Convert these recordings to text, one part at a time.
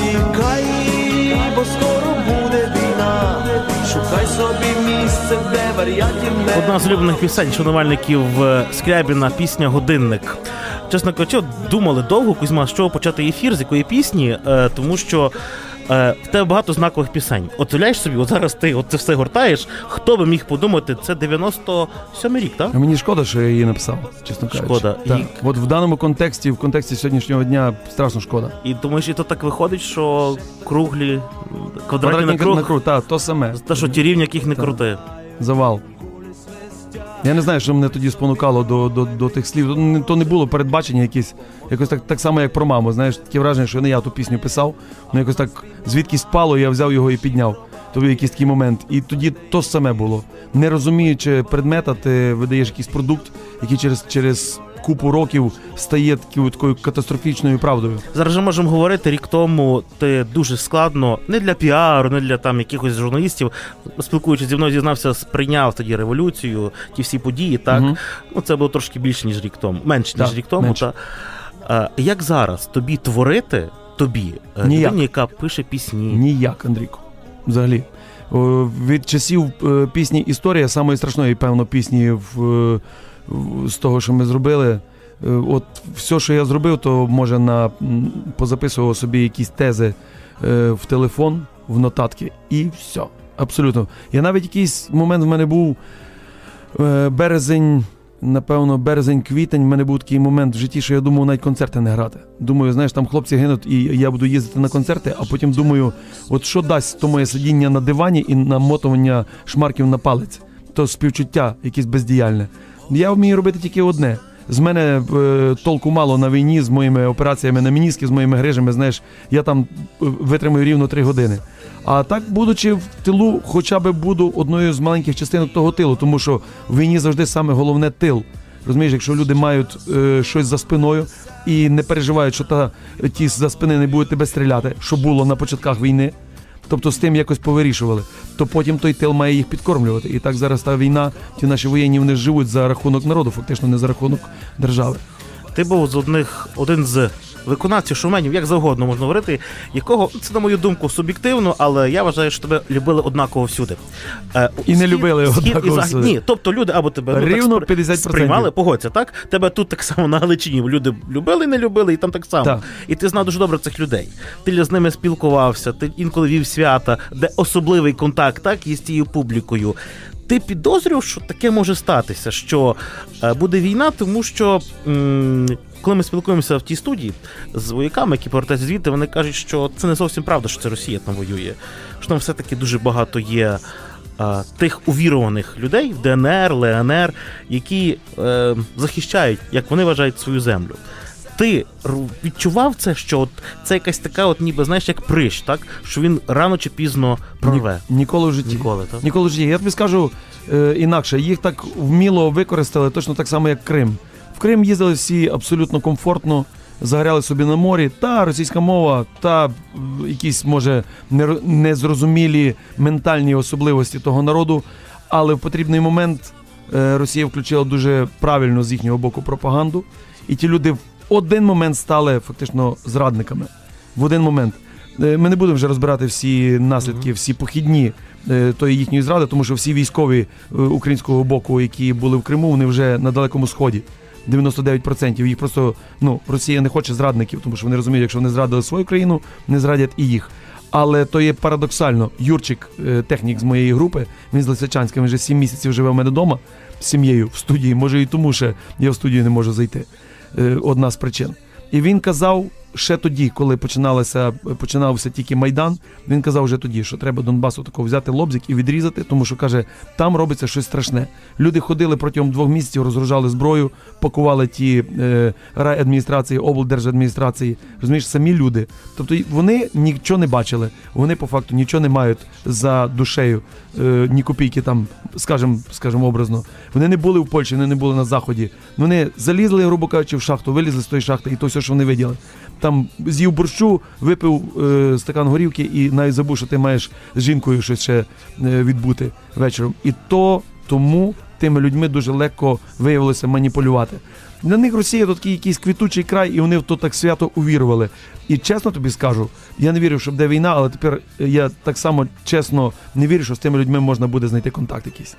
тікай, бо скоро буде війна. Шукай собі місце, де варіантів не Одна з улюблених пісень шанувальників е, Скрябіна пісня Годинник. Чесно кажучи, думали довго, Кузьма, з чого почати ефір, з якої пісні, е, тому що е, в тебе багато знакових пісень. От уявляєш собі, от зараз ти от це все гортаєш. Хто би міг подумати, це 97-й рік, так? А мені шкода, що я її написав, чесно кажучи. Шкода. Так. І- От в даному контексті, в контексті сьогоднішнього дня, страшно шкода. І думаєш, і то так виходить, що круглі, квадратні на на круг, круг, так, то саме. та що ті рівні, яких не крути. Завал. Я не знаю, що мене тоді спонукало до, до, до тих слів. То не, було передбачення якісь, якось так, так само, як про маму. Знаєш, таке враження, що не я ту пісню писав, ну якось так звідки спало, я взяв його і підняв. То був якийсь такий момент. І тоді то саме було. Не розуміючи предмета, ти видаєш якийсь продукт, який через, через купу років стає такою, такою катастрофічною правдою. Зараз же можемо говорити, рік тому ти дуже складно, не для піару, не для там якихось журналістів, спілкуючись зі мною, зізнався, сприйняв тоді революцію, ті всі події, так. Мгм. Ну, це було трошки більше, ніж рік тому, менше, ніж Так, рік тому. менше. Та. Е, як зараз тобі творити, тобі, е, Ніяк. людині, яка пише пісні? Ніяк, Андрійко. Взагалі. Від часів е, пісні Історія, самої страшної, певно, пісні е, в- з того, що ми зробили. Е, От все, що я зробив, то може на позаписував собі якісь тези е, в телефон, в нотатки, і все. Абсолютно. Я навіть якийсь момент в мене був е, березень, напевно, березень-квітень. В мене був такий момент в житті, що я думав навіть концерти не грати. Думаю, знаєш, там хлопці гинуть, і я буду їздити на концерти, а потім думаю, от що дасть то моє сидіння на дивані і намотування шмарків на палець, то співчуття, якесь бездіяльне. Я вмію робити тільки одне. З мене е, толку мало на війні з моїми операціями на мініски, з моїми грижами. Знаєш, я там е, витримую рівно три години. А так, будучи в тилу, хоча б буду одною з маленьких частинок того тилу, тому що в війні завжди саме головне тил. Розумієш, якщо люди мають е, щось за спиною і не переживають, що та ті за спини не будуть тебе стріляти, що було на початках війни. Тобто з тим якось повирішували, то потім той тил має їх підкормлювати. І так зараз та війна, ті наші воєнні вони живуть за рахунок народу, фактично не за рахунок держави. Ти був з одних один з виконавців шоуменів, як завгодно можна говорити, якого це на мою думку суб'єктивно, але я вважаю, що тебе любили однаково всюди. Е, І не схід- любили схід однаково захід- всюди. Ні, тобто люди або тебе ну, Рівно так 50%. сприймали, погодься, так? Тебе тут так само на Галичині люди любили не любили, і там так само. Так. І ти знав дуже добре цих людей. Ти з ними спілкувався, ти інколи вів свята, де особливий контакт, так, із тією публікою. Ти підозрював, що таке може статися, що е, буде війна, тому що коли ми спілкуємося в тій студії з вояками, які повертаються звідти, вони кажуть, що це не зовсім правда, що це Росія там воює. Що там все-таки дуже багато є е, тих увірованих людей в ДНР, ЛНР, які е, захищають, як вони вважають, свою землю. Ти відчував це, що от це якась така, от ніби знаєш, як прищ, так? Що він рано чи пізно прорве. Ні- ніколи в житті. Ніколи, так? Ніколи в житті. Я тобі скажу е, інакше, їх так вміло використали, точно так само, як Крим. В Крим їздили всі абсолютно комфортно, загоряли собі на морі, та російська мова, та якісь, може, незрозумілі ментальні особливості того народу. Але в потрібний момент е, Росія включила дуже правильно з їхнього боку пропаганду, і ті люди в один момент стали фактично зрадниками. В один момент. Е, Ми не будемо вже розбирати всі наслідки, всі похідні е, тої їхньої зради, тому що всі військові е, українського боку, які були в Криму, вони вже на далекому сході. 99% їх просто ну Росія не хоче зрадників, тому що вони розуміють, якщо вони зрадили свою країну, не зрадять і їх. Але то є парадоксально. Юрчик, технік з моєї групи, він з Лисичанська, він вже 7 місяців живе в мене вдома з сім'єю в студії. Може і тому ще я в студію не можу зайти. Е, Одна з причин. І він казав ще тоді, коли починалося, починався тільки Майдан, він казав вже тоді, що треба Донбасу такого взяти лобзик і відрізати, тому що каже, там робиться щось страшне. Люди ходили протягом двох місяців, розгружали зброю, пакували ті е, райадміністрації, облдержадміністрації. Розумієш, самі люди. Тобто вони нічого не бачили, вони по факту нічого не мають за душею, е, ні копійки там, скажем, скажем образно. Вони не були в Польщі, вони не були на заході. Вони залізли, грубо кажучи, в шахту, вилізли з тої шахти, і то все, що вони виділи. Там з'їв борщу, випив е, стакан горівки і навіть забув, що ти маєш з жінкою щось ще е, відбути вечором. І то тому тими людьми дуже легко виявилося маніпулювати. Для них Росія то такий якийсь квітучий край, і вони в то так свято увірували. І чесно тобі скажу, я не вірив, що буде війна, але тепер я так само чесно не вірю, що з тими людьми можна буде знайти контакт якийсь.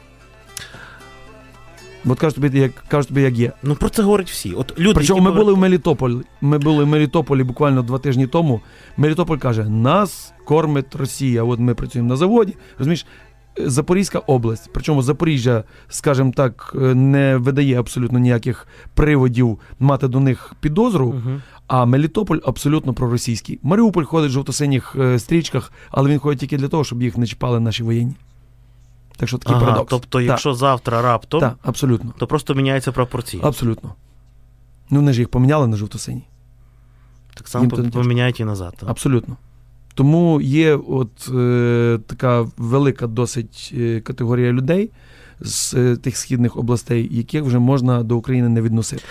От кажуть тобі, як кажуть тобі, як є. Ну про це говорять всі. От люди, Причому які ми були в Мелітополі. Ми були в Мелітополі буквально два тижні тому. Мелітополь каже: нас кормить Росія. От ми працюємо на заводі. Розумієш, Запорізька область. Причому Запоріжжя, скажімо так, е, не видає абсолютно ніяких приводів мати до них підозру. Мгм. А Мелітополь абсолютно проросійський. Маріуполь ходить в жовто-синіх е, стрічках, але він ходить тільки для того, щоб їх не чіпали наші воєнні. Так що такий Ага, парадокс. тобто, Так. якщо завтра раптом, Так, абсолютно. то просто міняються пропорції. Абсолютно. Ну, вони ж їх поміняли на жовто-сині. Так само поміняють і назад. так? Абсолютно. Тому є от е, така велика досить е, категорія людей з е, тих східних областей, яких вже можна до України не відносити.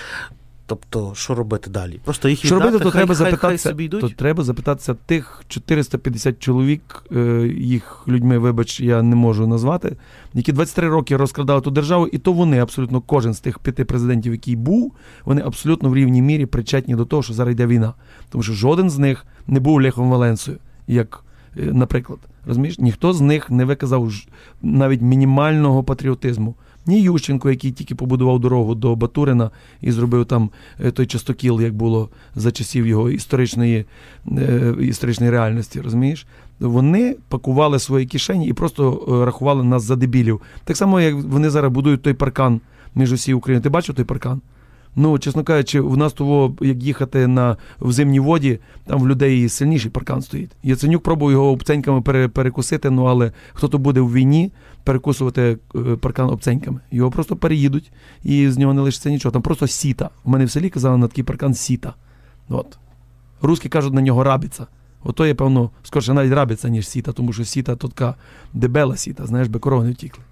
Тобто, що робити далі? Просто їх Що віддати, робити, то хай, треба хай, хай собі йдуть. То треба запитатися тих 450 чоловік, е, їх людьми, вибач, я не можу назвати, які 23 роки розкрадали ту державу, і то вони абсолютно кожен з тих п'яти президентів, який був, вони абсолютно в рівній мірі причетні до того, що зараз йде війна. Тому що жоден з них не був Лехом Валенсою, як, е, наприклад. Розумієш, ніхто з них не виказав навіть мінімального патріотизму. Ні Ющенко, який тільки побудував дорогу до Батурина і зробив там е, той частокіл, як було за часів його історичної, е, історичної реальності, розумієш? Вони пакували свої кишені і просто е, рахували нас за дебілів. Так само, як вони зараз будують той паркан між усією Україною. Ти бачив той паркан? Ну, чесно кажучи, в нас того, як їхати на в зимній воді, там в людей сильніший паркан стоїть. Яценюк пробував його обценьками пере, перекусити, ну але хто то буде в війні перекусувати е, паркан обценьками. Його просто переїдуть і з нього не лишиться нічого. Там просто сіта. У мене в селі казали на такий паркан сіта. От. Руські кажуть на нього рабіця. Ото є, певно, скорше навіть рабіця, ніж сіта, тому що сіта то така дебела сіта, знаєш, би корови не втікли.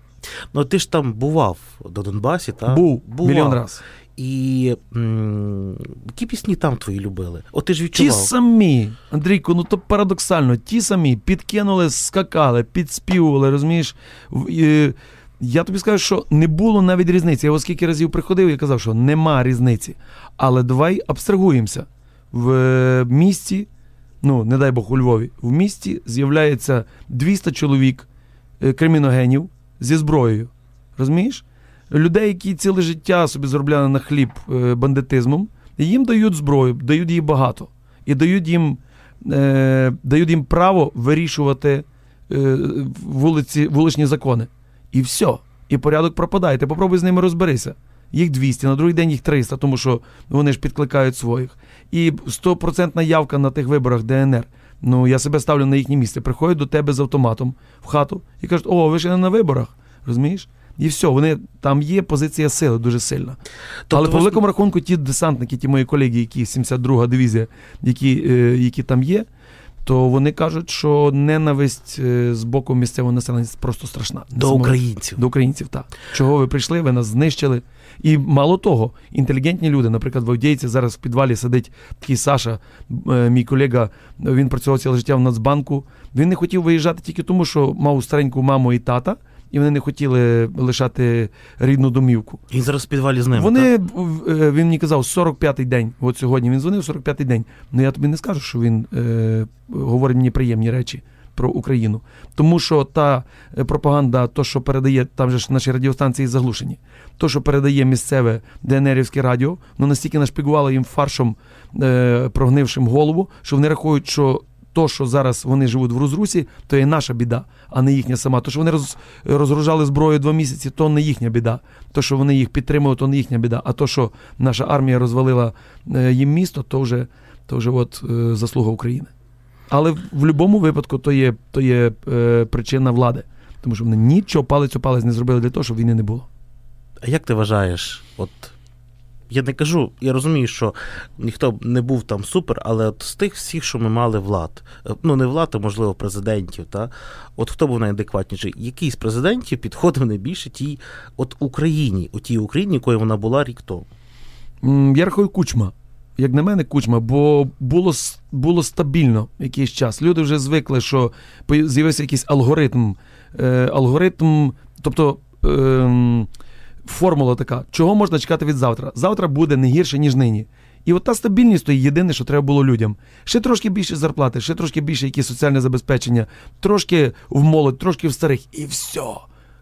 Ну ти ж там бував до Донбасі, так? Був Бував. мільйон раз. І м- які пісні там твої любили? От ти ж Ті самі, Андрійко, ну то парадоксально, ті самі підкинули, скакали, підспівували, розумієш. Я тобі скажу, що не було навіть різниці. Я оскільки разів приходив, я казав, що нема різниці. Але давай абстрагуємося. В е, місті, ну не дай Бог у Львові, в місті з'являється 200 чоловік е, криміногенів зі зброєю. Розумієш? Людей, які ціле життя собі заробляли на хліб е, бандитизмом, і їм дають зброю, дають її багато. І дають їм, е, дають їм право вирішувати е, вулиці, вуличні закони. І все. І порядок пропадає. Ти попробуй з ними розберися. Їх 200, на другий день їх 300, тому що вони ж підкликають своїх. І 100% явка на тих виборах ДНР. Ну, я себе ставлю на їхнє місце. Приходять до тебе з автоматом в хату і кажуть, о, ви ж не на виборах. Розумієш? І все, вони там є позиція сили дуже сильна. Тобто Але ви по великому рахунку, ті десантники, ті мої колеги, які 72-га дивізія, які, е, які там є, то вони кажуть, що ненависть е, з боку місцевого населення просто страшна. До українців. До українців, так. Чого ви прийшли, ви нас знищили. І мало того, інтелігентні люди, наприклад, в Авдіївці зараз в підвалі сидить такий Саша, е, мій колега, він працював ціле життя в Нацбанку. Він не хотів виїжджати тільки тому, що мав стареньку маму і тата, і вони не хотіли лишати рідну домівку. Він зараз в підвалі з ними. Вони, так? е, він мені казав, 45-й день. От сьогодні він дзвонив 45-й день. Ну я тобі не скажу, що він е, говорить мені приємні речі про Україну. Тому що та е, пропаганда, то, що передає, там же ж наші радіостанції заглушені, то, що передає місцеве ДНРівське радіо, ну настільки нашпігувало їм фаршом е, прогнившим голову, що вони рахують, що то, що зараз вони живуть в розрусі, то є наша біда, а не їхня сама. То, що вони роз, розгружали зброю два місяці, то не їхня біда. То, що вони їх підтримують, то не їхня біда. А то, що наша армія розвалила е, їм місто, то вже, то вже от, е, заслуга України. Але в будь-якому випадку то є, то є е, причина влади. Тому що вони нічого палець у палець не зробили для того, щоб війни не було. А як ти вважаєш? От я не кажу, я розумію, що ніхто не був там супер, але от з тих всіх, що ми мали влад, е, ну не влад, а можливо президентів, та от хто був найадекватніший? Який з президентів підходив найбільше тій от Україні, у тій Україні, якою вона була рік тому? Я рахую кучма. Як на мене, кучма, бо було, було стабільно якийсь час. Люди вже звикли, що з'явився якийсь алгоритм. Е, алгоритм, тобто ем, формула така: чого можна чекати від завтра? Завтра буде не гірше, ніж нині. І от та стабільність то єдине, що треба було людям. Ще трошки більше зарплати, ще трошки більше якісь соціальне забезпечення, трошки в молодь, трошки в старих, і все.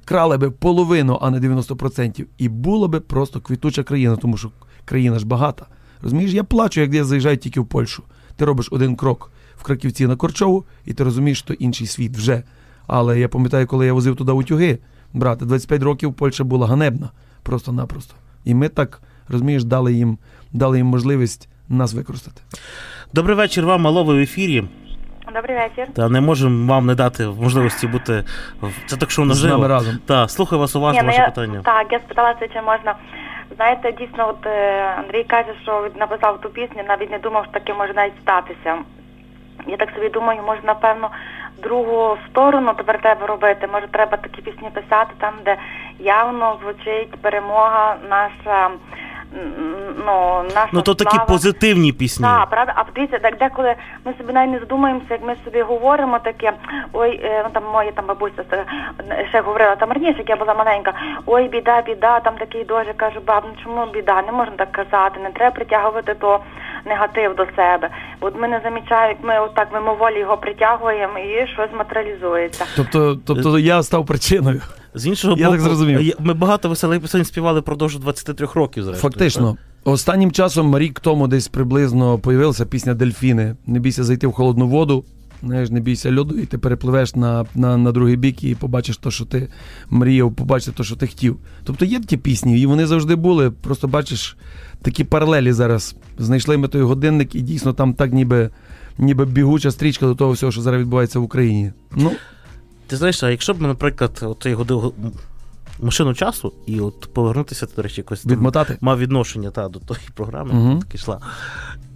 Крали би половину, а не 90%. І було би просто квітуча країна, тому що країна ж багата. Розумієш, я плачу, як я заїжджаю тільки в Польщу. Ти робиш один крок в Краківці на Корчову, і ти розумієш, що інший світ вже. Але я пам'ятаю, коли я возив туди утюги, брате, 25 років Польща була ганебна, просто-напросто. І ми так, розумієш, дали їм, дали їм можливість нас використати. Добрий вечір вам, мало ви в ефірі. Добрий вечір. Та не можемо вам не дати можливості бути в це так, що З наживо. нами разом. Так, слухаю вас уважно, ну, ваше я, питання. Так, я спиталася, чи можна. Знаєте, дійсно, от е, Андрій каже, що він написав ту пісню, навіть не думав, що таке може навіть статися. Я так собі думаю, може, напевно, другу сторону тепер треба робити. Може, треба такі пісні писати там, де явно звучить перемога наша. Ну, наша Ну то такі слава. позитивні пісні. Так, правда, а подивіться, так деколи ми собі навіть не задумаємося, як ми собі говоримо таке, ой, е, ну там моя там бабуся ще говорила там раніше, як я була маленька, ой, біда, біда, там такий дуже каже, баб, ну чому біда, не можна так казати, не треба притягувати то негатив до себе. От ми не замічаємо, як ми отак мимоволі його притягуємо і щось матеріалізується. Тобто, тобто я став причиною. З іншого Я боку, так зрозумів. ми багато веселих пісень співали впродовж 23 років. Зрештою. Фактично, останнім часом, рік тому, десь приблизно появилася пісня Дельфіни. Не бійся зайти в холодну воду. Знаєш, не бійся льоду, і ти перепливеш на, на, на другий бік і побачиш те, що ти мріяв, побачиш те, що ти хотів. Тобто є ті пісні, і вони завжди були. Просто бачиш такі паралелі зараз. Знайшли ми той годинник, і дійсно там так ніби, ніби бігуча стрічка до того всього, що зараз відбувається в Україні. Ну, Ти знаєш, а якщо б, наприклад, от годив машину часу і от повернутися, ти, до речі, якось там мав відношення та, до тої програми, яка так йшла,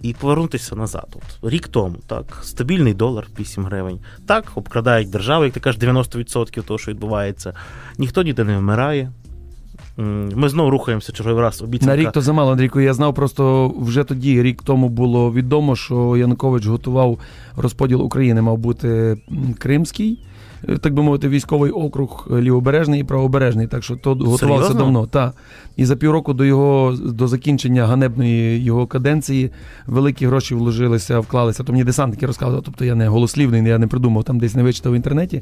і повернутися назад. От, рік тому, так, стабільний долар 8 гривень. Так, обкрадають державу, як ти кажеш, 90% того, що відбувається. Ніхто ніде не вмирає. Ми знову рухаємося черговий раз. Обіцянка. На рік то замало, Андрійко. Я знав просто вже тоді, рік тому було відомо, що Янукович готував розподіл України, мав бути Кримський, так би мовити, військовий округ е, лівобережний і правобережний. Так що то готувався Серйозно? давно. Та. І за півроку до його до закінчення ганебної його каденції великі гроші вложилися, вклалися. То мені десантники розказували, тобто я не голослівний, я не придумав, там десь не вичитав в інтернеті.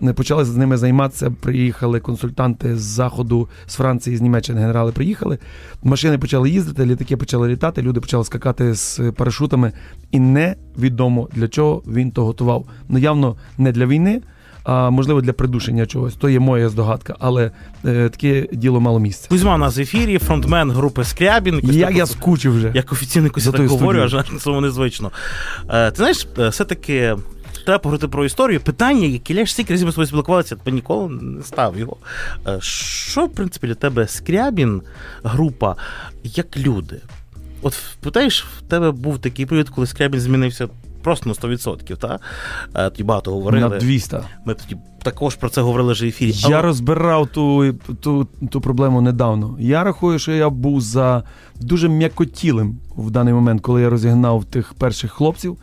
Не почали з ними займатися. Приїхали консультанти з заходу, з Франції, з Німеччини генерали приїхали. Машини почали їздити, літаки почали літати, люди почали скакати з парашутами. І невідомо для чого він то готував. Ну явно не для війни, а можливо для придушення чогось. То є моя здогадка, але е, таке діло мало місця. Кузьма у нас в ефірі, фронтмен групи Скрябін. Якось Як так я скучив вже. Як офіційно якось я так говорю, аж на цьому незвично. Е, ти знаєш, е, все-таки треба поговорити про історію. Питання, яке ляж стільки разів ми з тобою спілкувалися, я ніколи не став його. Е, Що, в принципі, для тебе Скрябін, група, як люди? От питаєш, в тебе був такий період, коли Скрябін змінився просто на 100%, та? Е, Тоді багато говорили. На 200. Ми тоді також про це говорили вже в ефірі. Я Але- розбирав ту, ту, ту проблему недавно. Я рахую, що я був за дуже м'якотілим в даний момент, коли я розігнав тих перших хлопців.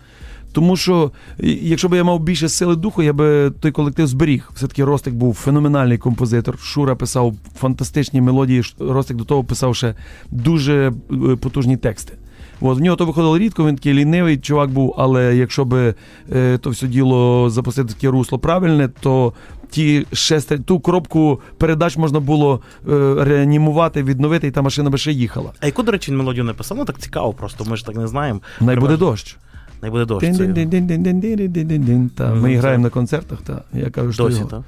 Тому що, якщо б я мав більше сили духу, я би той колектив зберіг. Все-таки Ростик був феноменальний композитор. Шура писав фантастичні мелодії. Ростик до того писав ще дуже е, потужні тексти. От, в нього то виходило рідко, він такий лінивий чувак був, але якщо би е, то все діло запустити таке русло правильне, то ті шести, ту коробку передач можна було е, реанімувати, відновити, і та машина би ще їхала. А яку, до речі, він мелодію написав? Ну так цікаво, просто ми ж так не знаємо. Най буде дощ. Най буде дощ. Та, Ми граємо на концертах, та. Я кажу, що Досі, його.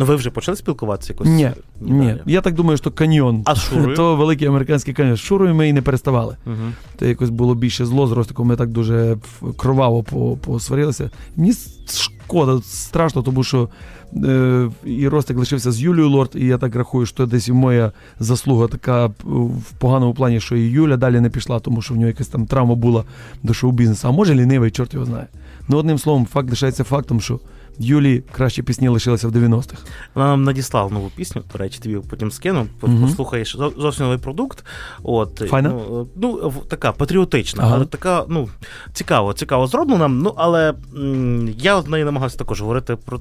Ну ви вже почали спілкуватися якось? Ні, ні. Я так думаю, що каньйон. А Шурою? То великий американський каньйон. З Шурою ми і не переставали. Мгм. То якось було більше зло з Ростиком, ми так дуже кроваво посварилися. Мені шкода, страшно, тому що е, і Ростик лишився з Юлією Лорд, і я так рахую, що десь і моя заслуга така в поганому плані, що і Юля далі не пішла, тому що в нього якась там травма була до шоу-бізнесу. А може лінивий, чорт його знає. Ну, одним словом, факт лишається фактом, що Юлі кращі пісні лишилися в 90-х. Вона нам надіслала нову пісню, до речі, тобі потім скину. По- Послухаєш зовсім новий продукт. От, Файна? Ну, ну, така патріотична, Ага. але така, ну, цікаво, цікаво зроблена. Ну, але м, я в неї намагався також говорити про.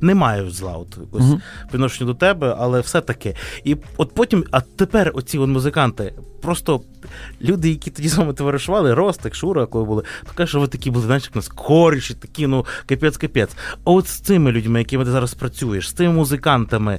Не маю зла от, якось по відношенню до тебе, але все таки. І от потім, а тепер оці от музиканти, просто люди, які тоді з вами товаришували, Ростик, Шура, коли були, то що ви такі були, знаєш, як нас коріші, такі, ну, капець-капець. А от з цими людьми, якими ти зараз працюєш, з цими музикантами,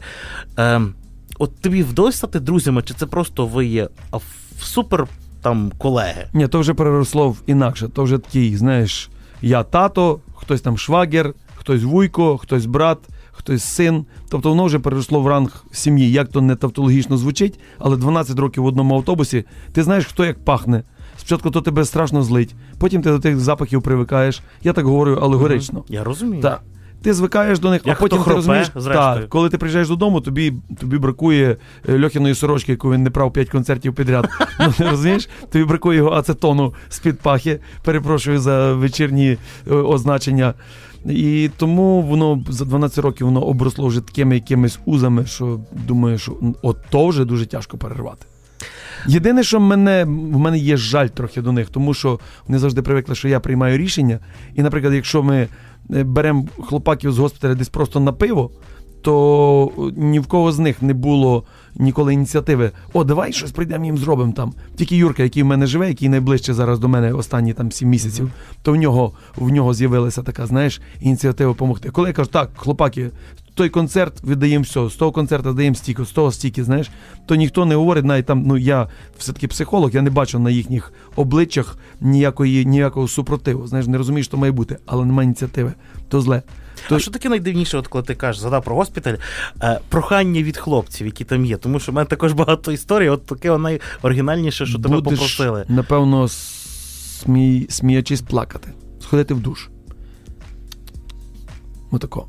ем, от тобі вдалося стати друзями, чи це просто ви є в- супер там колеги? Ні, то вже переросло в інакше. То вже такий, знаєш, я тато, хтось там швагер, хтось вуйко, хтось брат, хтось син. Тобто воно вже переросло в ранг сім'ї. Як то не тавтологічно звучить, але 12 років в одному автобусі, ти знаєш, хто як пахне. Спочатку то тебе страшно злить, потім ти до тих запахів привикаєш. Я так говорю алегорично. Я розумію. Так. Ти звикаєш до них, Як а потім хто ти розумієш, так, коли ти приїжджаєш додому, тобі, тобі бракує е, льохіної сорочки, яку він не прав 5 концертів підряд. Ну, розумієш? Тобі бракує його ацетону з-під пахи. Перепрошую за вечірні е, означення. І тому воно за 12 років воно обросло вже такими якимись узами, що думаю, що от то вже дуже тяжко перервати. Єдине, що мене, в мене є жаль трохи до них, тому що вони завжди привикли, що я приймаю рішення. І, наприклад, якщо ми е, беремо хлопаків з госпіталя десь просто на пиво, то е, ні в кого з них не було ніколи ініціативи. О, давай щось прийдемо їм зробимо там. Тільки Юрка, який в мене живе, який найближче зараз до мене останні там сім місяців, то в нього в нього з'явилася така, знаєш, ініціатива допомогти. Коли я кажу, так, хлопаки, той концерт віддаємо все, з того концерту даємо стільки, з того стільки, знаєш, то ніхто не говорить, навіть там, ну я все-таки психолог, я не бачу на їхніх обличчях ніякої, ніякого супротиву. Знаєш, не розумію, що має бути, але немає ініціативи, то зле. То- А що таке найдивніше, от коли ти кажеш, згадав про госпіталь, е, прохання від хлопців, які там є. Тому що в мене також багато історій, от таке найоригінальніше, що тебе попросили. Напевно, смій, сміячись плакати, сходити в душ. Отако.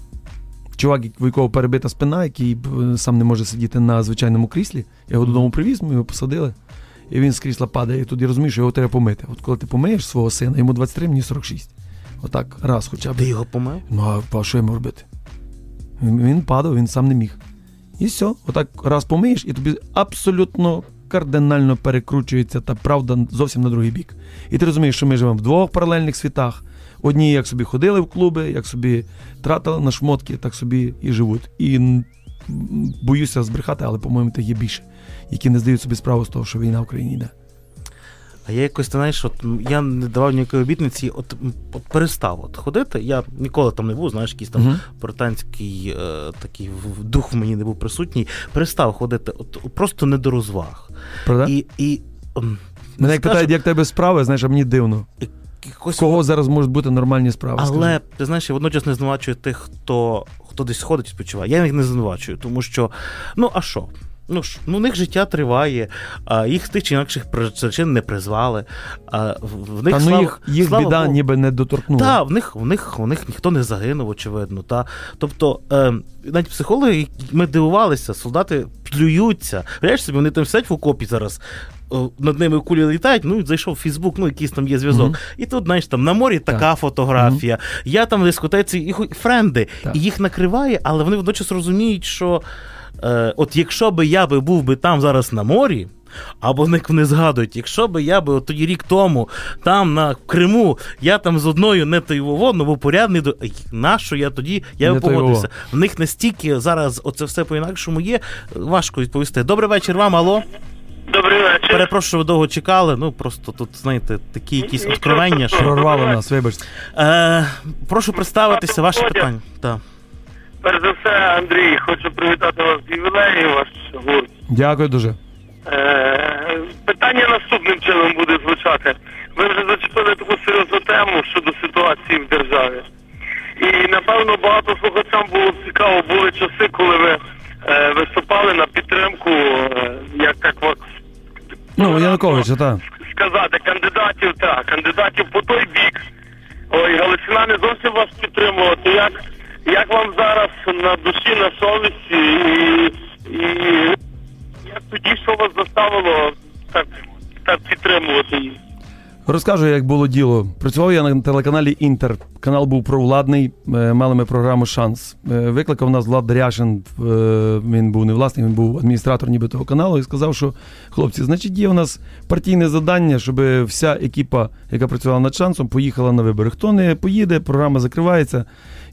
Чувак, у якого перебита спина, який е, сам не може сидіти на звичайному кріслі. Я його додому привіз, ми його посадили, і він з крісла падає. І тоді розумієш, що його треба помити. От коли ти помиєш свого сина, йому 23, мені 46. Отак, раз хоча б. Ти його помив? Ну, а що йому робити? Він, він падав, він сам не міг. І все, отак раз помиєш, і тобі абсолютно кардинально перекручується та правда зовсім на другий бік. І ти розумієш, що ми живемо в двох паралельних світах. Одні як собі ходили в клуби, як собі тратили на шмотки, так собі і живуть. І боюся збрехати, але, по-моєму, тих є більше, які не здають собі справу з того, що війна в Україні йде. А я якось, знаєш, от я не давав ніякої обітниці, от, от перестав от ходити. Я ніколи там не був, знаєш, якийсь там Мгм. британський е, такий дух в мені не був присутній. Перестав ходити, от просто не до розваг. Правда? І, і Мене як питають, як тебе справи, знаєш, а мені дивно. якось кого зараз можуть бути нормальні справи? Але скажи? ти знаєш, я водночас не звинувачую тих, хто, хто десь ходить і спочиває. Я їх не звинувачую, тому що ну а що? Ну ж, ну, у них життя триває, а їх з тих чи інакших причин не призвали. А в, них Та ну їх, їх слава біда Богу. ніби не доторкнула. Та, в них, в них, в них ніхто не загинув, очевидно. Та. Тобто, е, навіть психологи, ми дивувалися, солдати плюються. Уявляєш собі, вони там сидять в окопі зараз. Над ними кулі літають, ну зайшов в Фейсбук, ну якийсь там є зв'язок. Мгм. І тут, знаєш, там на морі така Так. фотографія. Я там в дискотеці, і френди, Так. і їх накриває, але вони водночас розуміють, що е, от якщо би я би був би там зараз на морі. Або вони, вони згадують, якщо би я би от тоді рік тому там на Криму, я там з одною не той воно був порядний до нащо я тоді я Не би погодився. В них настільки зараз оце все по-інакшому є. Важко відповісти. Добрий вечір вам, алло. Добрий вечір. Перепрошую, ви довго чекали. Ну просто тут, знаєте, такі якісь откровення. Що... Прорвало нас, вибачте. Е, прошу представитися, ваше питання. Так. Перш за все, Андрій, хочу привітати вас з ювілеєм, ваш гурт. Дякую дуже. Е, питання наступним чином буде звучати. Ви вже зачепили таку серйозну тему щодо ситуації в державі. І напевно багато слухачам було цікаво, були часи, коли ви е, виступали на підтримку, е, як так вас Ну, Януковича, так. сказати, кандидатів, так, кандидатів по той бік. Ой, Галичина не зовсім вас підтримувала. То як, як вам зараз на душі, на совісті і, і як тоді що вас заставило так, так підтримувати їх? Розкажу, як було діло. Працював я на телеканалі Інтер. Канал був провладний, е, мали ми програму Шанс. Е, Викликав нас Влад Даряшин, е, він був не власник, він був адміністратор ніби того каналу, і сказав, що хлопці, значить, є у нас партійне завдання, щоб вся екіпа, яка працювала над шансом, поїхала на вибори. Хто не поїде, програма закривається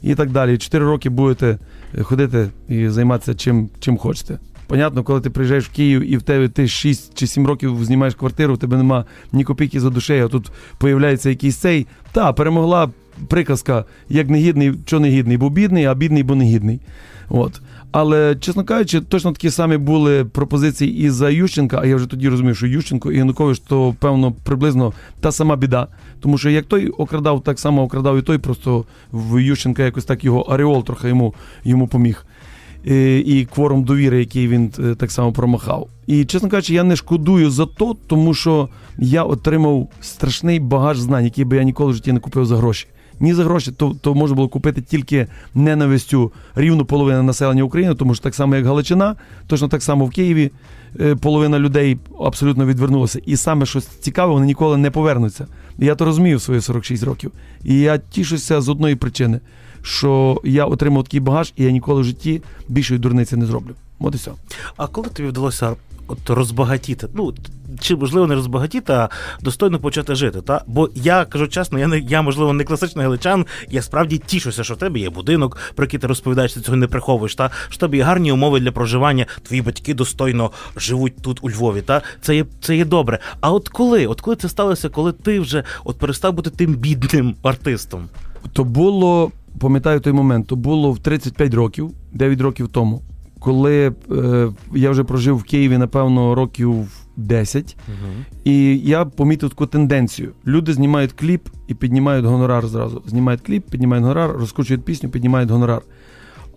і так далі. Чотири роки будете ходити і займатися чим, чим хочете. Понятно, коли ти приїжджаєш в Київ і в тебе ти 6 чи 7 років знімаєш квартиру, у тебе нема ні копійки за душею, а тут появляється якийсь цей. Та, перемогла приказка, як негідний, що негідний, бо бідний, а бідний, бо негідний. От. Але, чесно кажучи, точно такі самі були пропозиції і за Ющенка, а я вже тоді розумів, що Ющенко і Янукович, то певно приблизно та сама біда. Тому що як той окрадав, так само окрадав і той, просто в Ющенка якось так його Аріол трохи йому, йому поміг. Е, і кворум довіри, який він е, так само промахав. І, чесно кажучи, я не шкодую за то, тому що я отримав страшний багаж знань, який би я ніколи в житті не купив за гроші. Ні за гроші, то то можна було купити тільки ненавистю рівну половину населення України, тому що так само, як Галичина, точно так само в Києві е, половина людей абсолютно відвернулася. І саме щось цікаве, вони ніколи не повернуться. Я то розумію в свої 46 років. І я тішуся з одної причини що я отримав такий багаж, і я ніколи в житті більшої дурниці не зроблю. От і все. А коли тобі вдалося от розбагатіти? Ну чи можливо не розбагатіти, а достойно почати жити? Та бо я кажу чесно, я не я можливо не класичний галичан. Я справді тішуся, що в тебе є будинок, про який ти розповідаєш, ти цього не приховуєш. Та що в тебе є гарні умови для проживання. Твої батьки достойно живуть тут у Львові. Та це є це є добре. А от коли? От коли це сталося, коли ти вже от перестав бути тим бідним артистом? То було пам'ятаю той момент, то було в 35 років, 9 років тому, коли е, я вже прожив в Києві, напевно, років 10, угу. і я помітив таку тенденцію. Люди знімають кліп і піднімають гонорар зразу. Знімають кліп, піднімають гонорар, розкручують пісню, піднімають гонорар.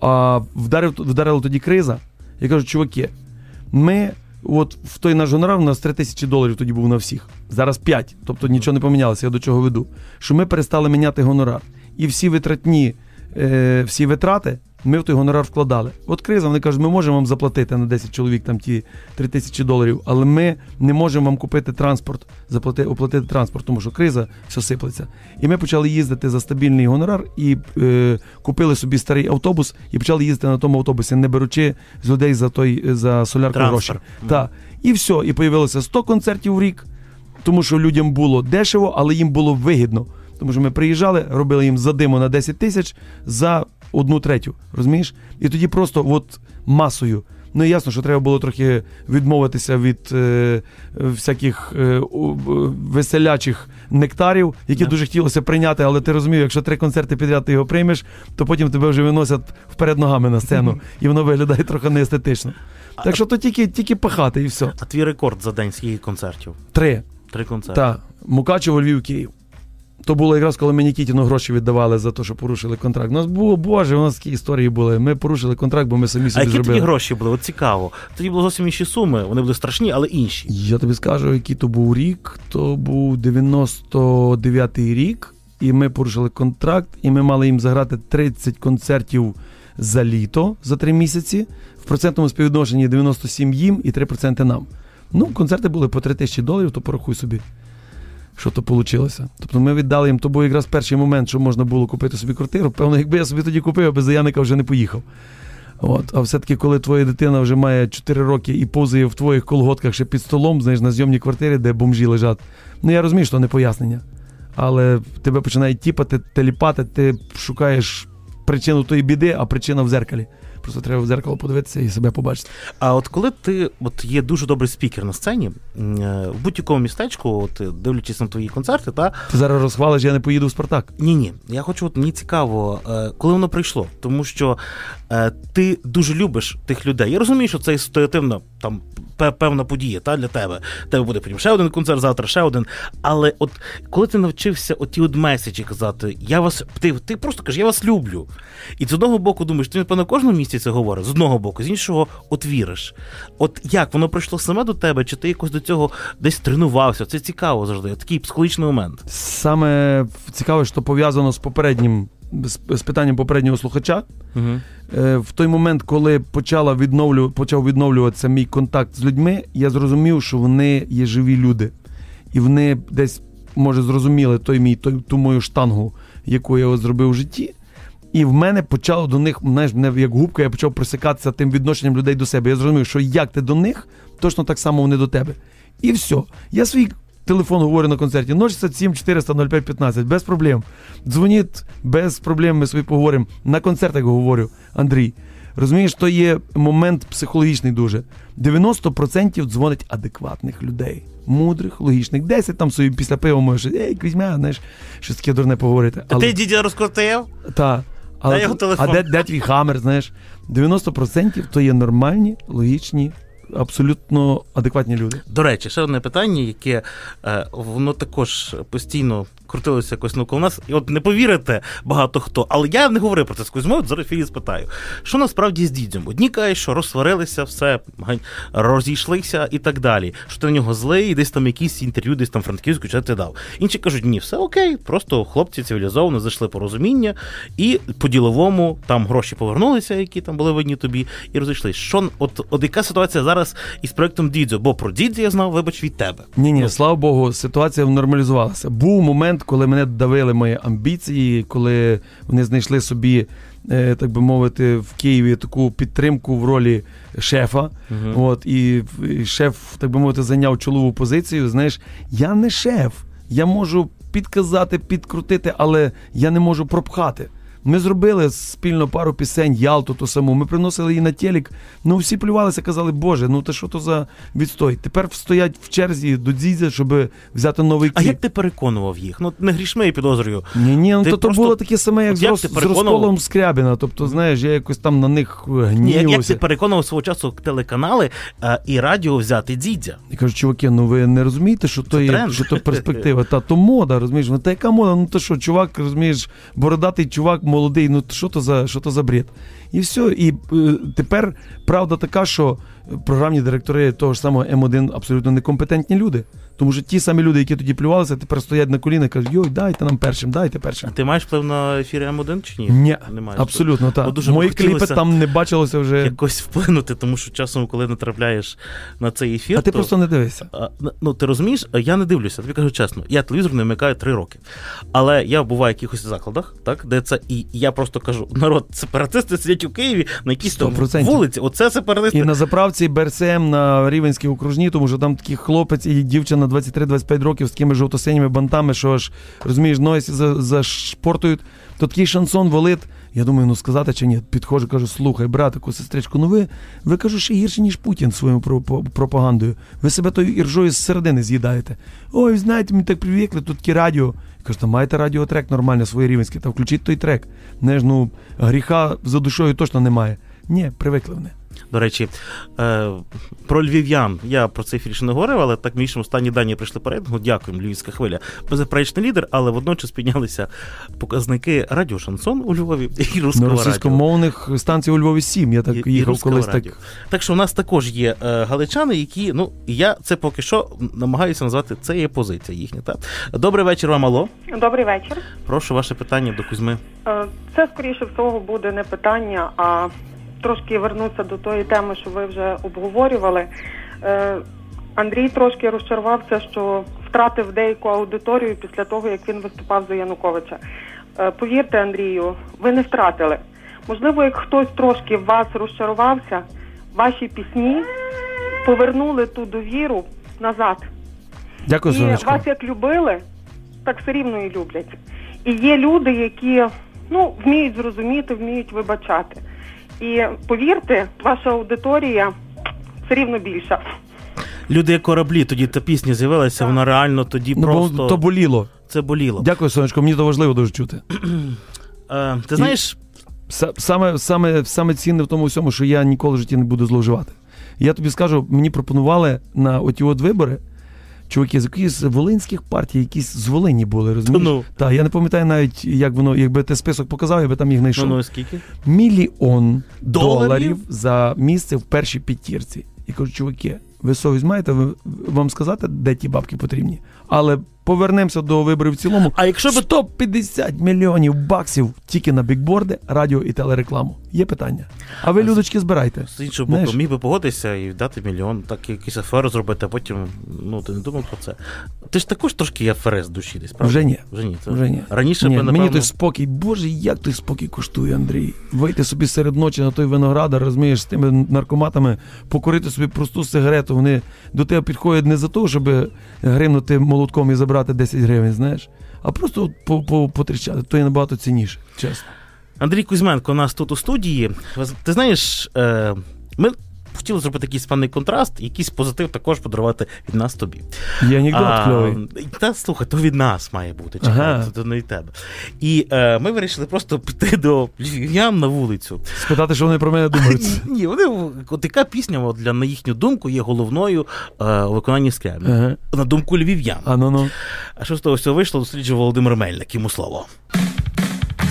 А вдарив, вдарила тоді криза. Я кажу, чуваки, ми. От в той наш гонорар у нас 3 тисячі доларів тоді був на всіх. Зараз 5. Тобто нічого не помінялося, я до чого веду. Що ми перестали міняти гонорар і всі витратні, е, всі витрати ми в той гонорар вкладали. От криза, вони кажуть, ми можемо вам заплатити на 10 чоловік там ті 3 тисячі доларів, але ми не можемо вам купити транспорт, заплатити, оплатити транспорт, тому що криза все сиплеться. І ми почали їздити за стабільний гонорар і е, купили собі старий автобус і почали їздити на тому автобусі, не беручи з людей за той за солярку гроші. Так. І все, і появилося 100 концертів в рік, тому що людям було дешево, але їм було вигідно. Тому що ми приїжджали, робили їм задиму на 10 тисяч за одну третю. Розумієш? І тоді просто от масою. Ну ясно, що треба було трохи відмовитися від е, всяких е, веселячих нектарів, які yeah. дуже хотілося прийняти, але ти розумів, якщо три концерти підряд ти його приймеш, то потім тебе вже виносять вперед ногами на сцену, і воно виглядає трохи неестетично. Так що то тільки тільки пахати і все. А твій рекорд за день скільки концертів? Три. Три концерти. Так. Мукачево, Львів, Київ. То було якраз, коли ми Нікітіну гроші віддавали за те, що порушили контракт. У нас було, боже, у нас такі історії були. Ми порушили контракт, бо ми самі собі А які зробили. тоді гроші були? От цікаво. Тоді були зовсім інші суми, вони були страшні, але інші. Я тобі скажу, який то був рік. То був 99-й рік, і ми порушили контракт, і ми мали їм заграти 30 концертів за літо за три місяці. В процентному співвідношенні 97 їм і 3% нам. Ну, концерти були по 3 тисячі доларів, то порахуй собі що то вийшло. Тобто ми віддали їм, то був якраз перший момент, що можна було купити собі квартиру. Певно, якби я собі тоді купив, без заявника вже не поїхав. От. А все-таки, коли твоя дитина вже має 4 роки і позує в твоїх колготках ще під столом, знаєш, на зйомній квартирі, де бомжі лежать. Ну я розумію, що не пояснення. Але тебе починає тіпати, теліпати, ти шукаєш причину тої біди, а причина в зеркалі. Просто треба в зеркало подивитися і себе побачити. А от коли ти от є дуже добрий спікер на сцені, е, в будь-якому містечку, от дивлячись на твої концерти, та ти зараз розхвалиш, я не поїду в Спартак. Ні, ні. Я хочу, от мені цікаво, е, коли воно прийшло, тому що е, ти дуже любиш тих людей. Я розумію, що це ситуативно там певна подія та, для тебе. Тебе буде потім ще один концерт, завтра ще один. Але от коли ти навчився оті от меседжі казати, я вас, ти ти просто кажеш, я вас люблю. І з одного боку думаєш, ти напевно кожному місці це говориш, з одного боку, з іншого от віриш. От як воно прийшло саме до тебе, чи ти якось до цього десь тренувався? Це цікаво завжди. Такий психологічний момент. Саме цікаве, що пов'язано з попереднім з, питанням попереднього слухача. Угу. Е, В той момент, коли почала відновлю, почав відновлюватися мій контакт з людьми, я зрозумів, що вони є живі люди. І вони десь може, зрозуміли той мій той, ту мою штангу, яку я зробив в житті. І в мене почало до них, знаєш, мене як губка, я почав просикатися тим відношенням людей до себе. Я зрозумів, що як ти до них, точно так само вони до тебе. І все. Я свій телефон говорю на концерті 067 400 05 15, без проблем. Дзвоніть, без проблем, ми собі поговоримо. На концертах говорю, Андрій. Розумієш, то є момент психологічний дуже. 90% дзвонить адекватних людей, мудрих, логічних. 10 там собі після пива можеш, ей, візьме, знаєш, щось таке дурне поговорити. Та ти дідя розкрутив? Та. Але, Дай його телефон. А де, де твій хамер, знаєш? 90% то є нормальні, логічні, абсолютно адекватні люди. До речі, ще одне питання, яке е, воно також постійно крутилося якось навколо нас. І от не повірите багато хто, але я не говорив про це з Кузьмою, зараз Філі спитаю. Що насправді з дідзем? Одні кажуть, що розсварилися, все розійшлися і так далі. Що ти на нього злий, і десь там якісь інтерв'ю, десь там франківську чи ти дав. Інші кажуть, ні, все окей, просто хлопці цивілізовано зайшли порозуміння, і по-діловому там гроші повернулися, які там були видні тобі, і розійшлись. Що от, от яка ситуація зараз із проектом Дідзьо? Бо про Дідзьо я знав, вибач, від тебе. Ні, ні, Ну. слава Богу, ситуація нормалізувалася. Був момент, коли мене давили мої амбіції, коли вони знайшли собі, е, так би мовити, в Києві таку підтримку в ролі шефа. Угу. От, і шеф, так би мовити, зайняв чолову позицію. Знаєш, я не шеф. Я можу підказати, підкрутити, але я не можу пропхати. Ми зробили спільно пару пісень, Ялту ту саму. Ми приносили її на телек. Ну всі плювалися, казали, Боже, ну та що то за відстой? Тепер стоять в черзі до дзідзя, щоб взяти новий А як ти переконував їх? Ну не грішми і підозрюю. Ні, ні, ну Ти то, то просто- було таке саме, як з, як Рос... з розколом Скрябіна. Тобто, знаєш, я якось там на них Ні, як, як ти переконував свого часу телеканали е, і радіо взяти дідзя? Я кажу, чуваки, ну ви не розумієте, що то є що то перспектива. Та то мода, розумієш? Ну та яка мода? Ну то що, чувак, розумієш, бородатий чувак, молодий, ну що то за що то за бред? І все. І е, тепер правда така, що програмні директори того ж самого М1 абсолютно некомпетентні люди. Тому що ті самі люди, які тоді плювалися, тепер стоять на колінах і кажуть, йой, дайте нам першим, дайте першим. А ти маєш вплив на ефірі М1 чи ні? Ні, Не маєш. абсолютно так. дуже Мої кліпи там не бачилося вже. Якось вплинути, тому що часом, коли натрапляєш на цей ефір, А ти то, просто не дивишся. а, ну ти розумієш, я не дивлюся, тобі кажу чесно, я телевізор не вмикаю три роки. Але я буваю в якихось закладах, так, де це, і я просто кажу: народ, сепаратисти сидять у Києві на якійсь там вулиці. Оце сепаратисти. І на заправці БРСМ на Рівенській окружній, тому що там такий хлопець і дівчина 23-25 років з такими жовто-синіми бантами, що аж розумієш, ноги за, зашпортують. То такий шансон волит. Я думаю, ну сказати чи ні. Підходжу, кажу, слухай, братику, сестричку, ну ви, ви кажу, ще гірше, ніж Путін своєю пропагандою. Ви себе тою іржою з середини з'їдаєте. Ой, знаєте, ми так привикли, тут таке радіо. Кажу, маєте радіотрек нормально, своє рівенське, та включіть той трек. Не ж, ну, гріха за душою точно немає. Ні, привикли вони. До речі, е, про львів'ян я про цей ефір ще не говорив, але так між останні дані прийшли по рейтингу. Дякуємо, Львівська хвиля. Беззаперечний лідер, але водночас піднялися показники радіо Шансон у Львові і русского радіо. російськомовних станцій у Львові 7. Я так І- і їхав Руського колись радіо. так. Так що у нас також є е, галичани, які, ну, я це поки що намагаюся назвати, це є позиція їхня. Так? Добрий вечір вам, алло. Добрий вечір. Прошу ваше питання до Кузьми. Е, Це скоріше всього буде не питання, а трошки вернутися до тої теми, що ви вже обговорювали. Е, Андрій трошки розчарувався, що втратив деяку аудиторію після того, як він виступав за Януковича. Е, Повірте, Андрію, ви не втратили. Можливо, як хтось трошки в вас розчарувався, ваші пісні повернули ту довіру назад. Дякую, І сонечко. вас як любили, так все рівно і люблять. І є люди, які ну, вміють зрозуміти, вміють вибачати. І повірте, ваша аудиторія все рівно більша. Люди як кораблі, тоді та пісня з'явилася, вона реально тоді Ну, просто бо то боліло. це боліло. Дякую, сонечко, мені то важливо дуже чути. Е, ти знаєш, Са- Саме, саме, саме цінне в тому всьому, що я ніколи в житті не буду зловживати. Я тобі скажу, мені пропонували на оті от вибори. Чуваки, з якихось волинських партій, якісь з Волині були, розумієш? ну. Та, я не пам'ятаю навіть, як воно, якби ти список показав, я би там їх ну, знайшов. ну скільки? мільйон Доларів? доларів за місце в першій п'ятірці. Я кажу, чуваки, ви совість маєте ви, вам сказати, де ті бабки потрібні. Але повернемося до виборів в цілому. А якщо б 150 мільйонів баксів тільки на бікборди, радіо і телерекламу. Є питання. А ви, людочки, збирайте. з іншого боку, міг би погодитися і дати мільйон, так якийсь аферу зробити, а потім ну ти не думав про це. Ти ж також трошки є аферист душі десь, правда? Вже ні. Вже ні. Це... Вже ні. Раніше ні, би, напевно... Мені той спокій, боже, як той спокій коштує, Андрій. Вийти собі серед ночі на той виноградар, розумієш, з тими наркоматами, покурити собі просту сигарету. Вони до тебе підходять не за те, щоб гримнути молотком і забрати 10 гривень, знаєш, а просто по- по- потріщати. То є набагато цінніше, чесно. Андрій Кузьменко у нас тут у студії. Ти знаєш, е, ми хотіли зробити якийсь певний контраст, якийсь позитив також подарувати від нас тобі. Є анекдот кльовий. Та слухай, то від нас має бути, чекай, Ага. то не від тебе. І е, ми вирішили просто піти до львів'ян на вулицю. Спитати, що вони про мене думають. Ні, вони от яка пісня, от, для на їхню думку, є головною е, у виконанні скрябі. Ага. На думку львів'ян. А ну ну. А що з того всього вийшло, досліджує Володимир Мельник, йому слово.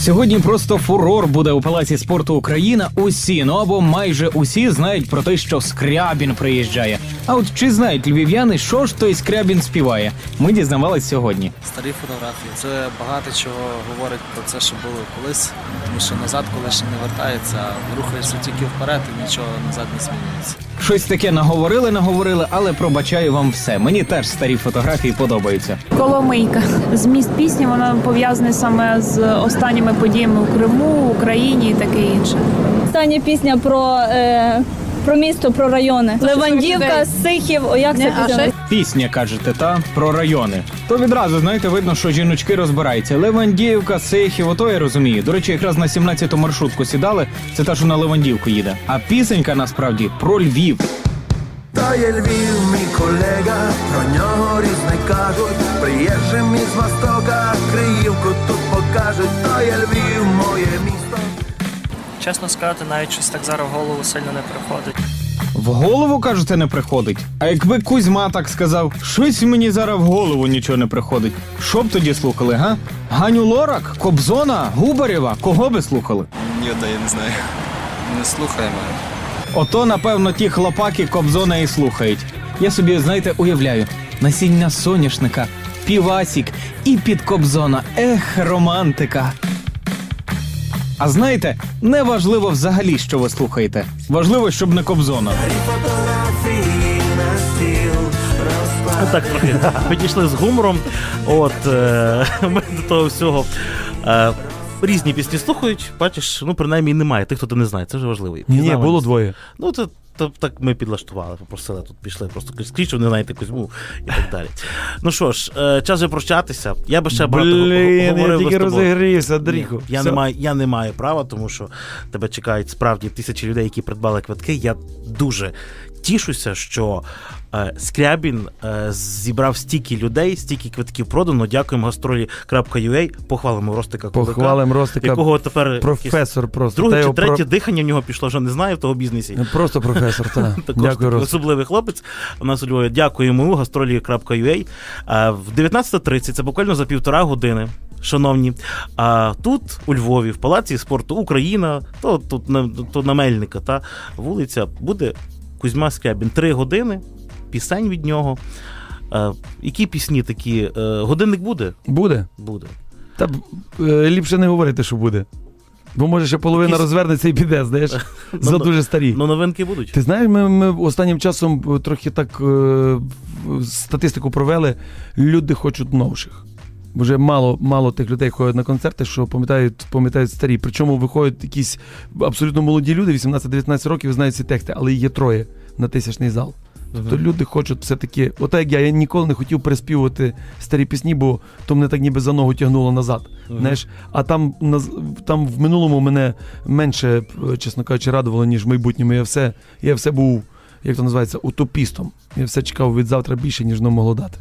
Сьогодні просто фурор буде у палаці спорту Україна. Усі, ну або майже усі знають про те, що Скрябін приїжджає. А от чи знають львів'яни, що ж той Скрябін співає? Ми дізнавались сьогодні. Старі фотографії. Це багато чого говорить про це, що було колись, тому що назад, коли ще не вертається, рухаєшся тільки вперед і нічого назад не змінюється. Щось таке наговорили, наговорили, але пробачаю вам все. Мені теж старі фотографії подобаються. Коломийка. Зміст пісні вона пов'язаний саме з останніми подіями у Криму, Україні і таке інше. Остання пісня про, е, про місто, про райони. Левандівка, Сихів, о як це пісня? Пісня кажете, та про райони. То відразу знаєте, видно, що жіночки розбираються. Левандівка, Сихів, ото я розумію. До речі, якраз на 17-ту маршрутку сідали. Це та, що на Левандівку їде. А пісенька насправді про Львів. Та Львів, мій колега, про нього різне кажуть. Приїжджим із Востока, Криївку тут покажуть. То є Львів, моє місто. Чесно сказати, навіть щось так зараз в голову сильно не приходить. В голову кажете, не приходить. А якби Кузьма так сказав, щось мені зараз в голову нічого не приходить. Що б тоді слухали, га? Ганю Лорак, Кобзона, Губарєва, кого би слухали? Ні, та я не знаю. Не слухаємо. Ото, напевно, ті хлопаки Кобзона і слухають. Я собі, знаєте, уявляю, насіння соняшника, півасік і під Кобзона. Ех, романтика. А знаєте, не важливо взагалі, що ви слухаєте. Важливо, щоб не Кобзона. Так, трохи підійшли з гумором. От е, ми до того всього. Е, різні пісні слухають, бачиш, ну принаймні немає тих, хто ти не знає, це вже важливо. Ні, було двоє. Ну, це, то, так ми підлаштували, попросили, тут пішли, просто скажіть, не знаєте Кузьму і так далі. Ну що ж, е, час вже прощатися. Я би ще багато Блін, я говорив би тільки розігрівся, Ні, Андрійко. Я Все. не, маю, я не маю права, тому що тебе чекають справді тисячі людей, які придбали квитки. Я дуже тішуся, що Скрябін е, зібрав стільки людей, стільки квитків продано. Дякуємо гастролі.ua. Похвалимо Ростика Кулика, Похвалим Ростика. якого тепер Професор просто. друге чи третє про- дихання в нього пішло, вже не знаю в того бізнесі. Просто професор, так. Також Дякую, особливий хлопець. У нас у Львові дякуємо гастролі.ua. А, В 19.30, це буквально за півтора години. Шановні, а тут у Львові, в палаці спорту Україна, то тут на то на Мельника, та вулиця буде Кузьма Скрябін. Три години, пісень від нього. А, які пісні такі? Е, годинник буде? Буде. Буде. Та е, ліпше не говорити, що буде. Бо може ще половина Якісь- розвернеться і піде, знаєш, за ну, дуже старі. Ну, новинки будуть. Ти знаєш, ми, ми останнім часом е, трохи так е, статистику провели. Люди хочуть новших. Вже мало, мало тих людей ходять на концерти, що пам'ятають, пам'ятають старі. Причому виходять якісь абсолютно молоді люди, 18-19 років, знають ці тексти, але є троє на тисячний зал. Тобто люди хочуть все-таки, ота як я, я ніколи не хотів переспівувати старі пісні, бо то мене так ніби за ногу тягнуло назад. Знаєш, а там, там в минулому мене менше, чесно кажучи, радувало, ніж в майбутньому. Я все, я все був, як то називається, утопістом. Я все чекав від завтра більше, ніж воно могло дати.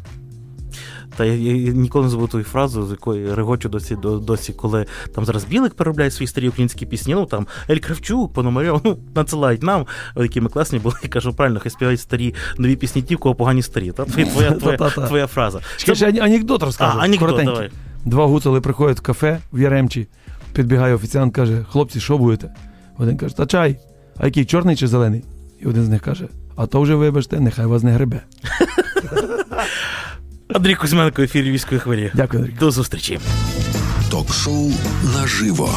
Та я, я, я ніколи не забуду ту фразу, з якої регочу досі, до- досі, коли там зараз Білик переробляє свої старі українські пісні, ну там Ель Кравчук, Пономарьов, ну, надсилають нам, які ми класні були, я кажу, правильно, хай співають старі нові пісні ті, в кого погані старі. Та твоя, твоя, твоя, твоя фраза. Ще анекдот розкажу. А, анекдот, давай. Два гуцули приходять в кафе в Яремчі, підбігає офіціант, каже: хлопці, що будете? Один каже, та чай, а який чорний чи зелений? І один з них каже: А то вже вибачте, нехай вас не гребе. Андрій Кузьменко, ефір Львівської хвилі. Дякую, Андрій. До зустрічі. Ток-шоу наживо